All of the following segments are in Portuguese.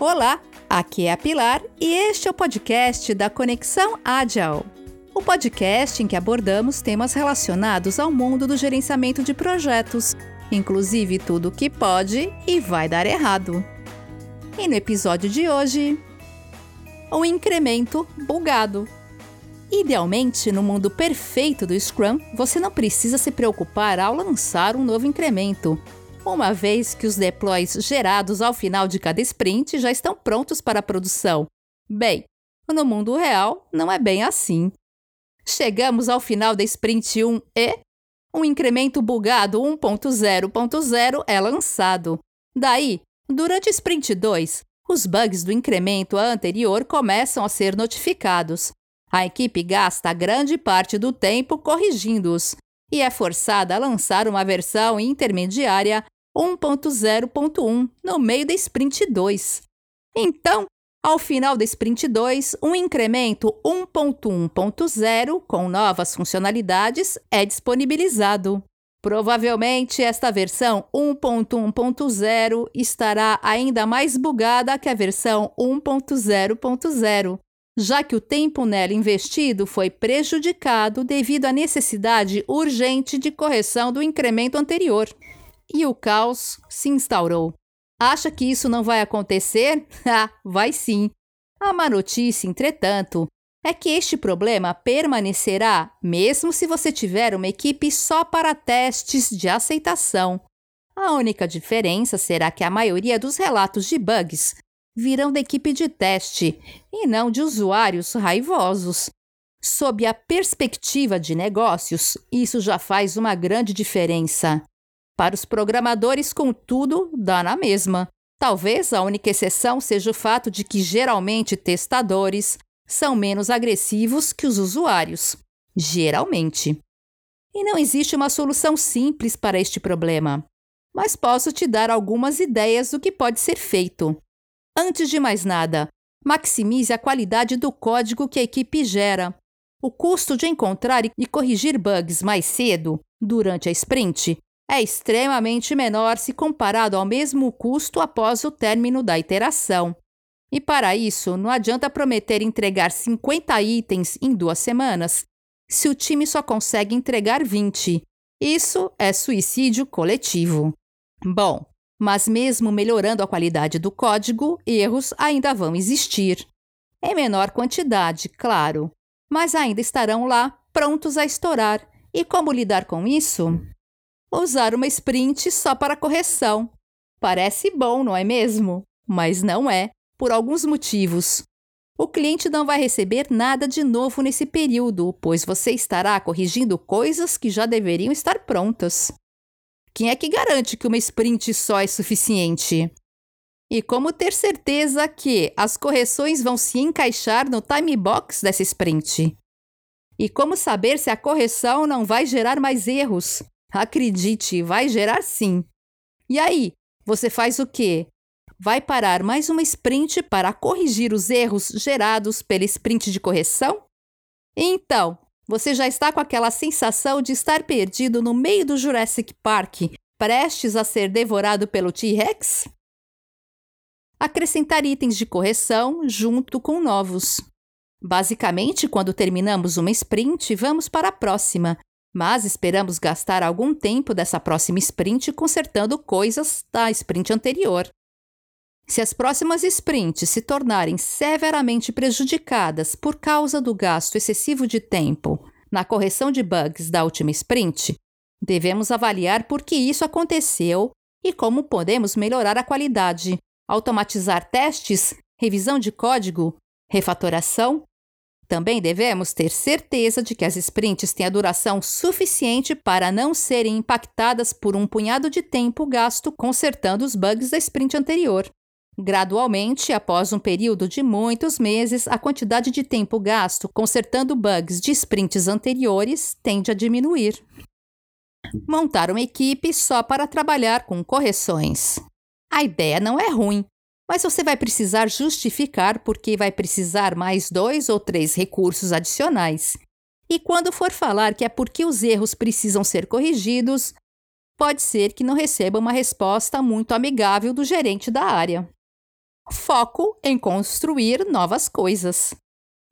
Olá, aqui é a Pilar e este é o podcast da Conexão Agile. O podcast em que abordamos temas relacionados ao mundo do gerenciamento de projetos, inclusive tudo o que pode e vai dar errado. E no episódio de hoje, o incremento bugado. Idealmente, no mundo perfeito do Scrum, você não precisa se preocupar ao lançar um novo incremento, uma vez que os deploys gerados ao final de cada sprint já estão prontos para a produção. Bem, no mundo real não é bem assim. Chegamos ao final da sprint 1 e um incremento bugado 1.0.0 é lançado. Daí, durante sprint 2, os bugs do incremento anterior começam a ser notificados. A equipe gasta grande parte do tempo corrigindo-os e é forçada a lançar uma versão intermediária 1.0.1 no meio da sprint 2. Então, ao final da sprint 2, um incremento 1.1.0 com novas funcionalidades é disponibilizado. Provavelmente esta versão 1.1.0 estará ainda mais bugada que a versão 1.0.0, já que o tempo nela investido foi prejudicado devido à necessidade urgente de correção do incremento anterior e o caos se instaurou. Acha que isso não vai acontecer? Ah, vai sim. A má notícia, entretanto, é que este problema permanecerá mesmo se você tiver uma equipe só para testes de aceitação. A única diferença será que a maioria dos relatos de bugs virão da equipe de teste e não de usuários raivosos. Sob a perspectiva de negócios, isso já faz uma grande diferença. Para os programadores, contudo, dá na mesma. Talvez a única exceção seja o fato de que geralmente testadores são menos agressivos que os usuários. Geralmente. E não existe uma solução simples para este problema, mas posso te dar algumas ideias do que pode ser feito. Antes de mais nada, maximize a qualidade do código que a equipe gera. O custo de encontrar e corrigir bugs mais cedo, durante a sprint, é extremamente menor se comparado ao mesmo custo após o término da iteração. E para isso, não adianta prometer entregar 50 itens em duas semanas se o time só consegue entregar 20. Isso é suicídio coletivo. Bom, mas mesmo melhorando a qualidade do código, erros ainda vão existir. Em menor quantidade, claro, mas ainda estarão lá, prontos a estourar. E como lidar com isso? Usar uma sprint só para correção. Parece bom, não é mesmo? Mas não é, por alguns motivos. O cliente não vai receber nada de novo nesse período, pois você estará corrigindo coisas que já deveriam estar prontas. Quem é que garante que uma sprint só é suficiente? E como ter certeza que as correções vão se encaixar no time box dessa sprint? E como saber se a correção não vai gerar mais erros? Acredite, vai gerar sim. E aí, você faz o quê? Vai parar mais uma sprint para corrigir os erros gerados pela sprint de correção? Então, você já está com aquela sensação de estar perdido no meio do Jurassic Park, prestes a ser devorado pelo T-Rex? Acrescentar itens de correção junto com novos. Basicamente, quando terminamos uma sprint, vamos para a próxima, mas esperamos gastar algum tempo dessa próxima sprint consertando coisas da sprint anterior. Se as próximas sprints se tornarem severamente prejudicadas por causa do gasto excessivo de tempo na correção de bugs da última sprint, devemos avaliar por que isso aconteceu e como podemos melhorar a qualidade, automatizar testes, revisão de código, refatoração também devemos ter certeza de que as sprints têm a duração suficiente para não serem impactadas por um punhado de tempo gasto consertando os bugs da sprint anterior. Gradualmente, após um período de muitos meses, a quantidade de tempo gasto consertando bugs de sprints anteriores tende a diminuir. Montar uma equipe só para trabalhar com correções. A ideia não é ruim, mas você vai precisar justificar porque vai precisar mais dois ou três recursos adicionais. E quando for falar que é porque os erros precisam ser corrigidos, pode ser que não receba uma resposta muito amigável do gerente da área. foco em construir novas coisas.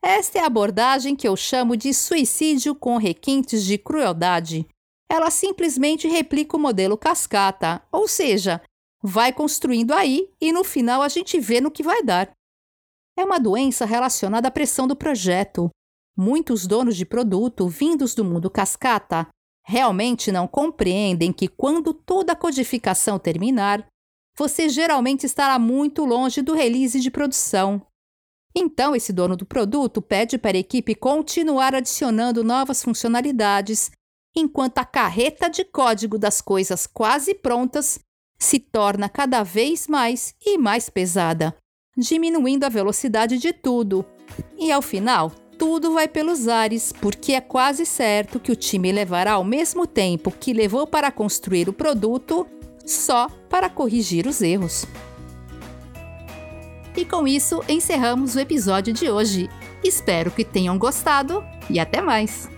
Esta é a abordagem que eu chamo de suicídio com requintes de crueldade. Ela simplesmente replica o modelo cascata, ou seja, vai construindo aí e no final a gente vê no que vai dar. É uma doença relacionada à pressão do projeto. Muitos donos de produto vindos do mundo cascata realmente não compreendem que quando toda a codificação terminar, você geralmente estará muito longe do release de produção. Então, esse dono do produto pede para a equipe continuar adicionando novas funcionalidades, enquanto a carreta de código das coisas quase prontas se torna cada vez mais e mais pesada, diminuindo a velocidade de tudo. E ao final, tudo vai pelos ares, porque é quase certo que o time levará ao mesmo tempo que levou para construir o produto só para corrigir os erros. E com isso encerramos o episódio de hoje. Espero que tenham gostado e até mais!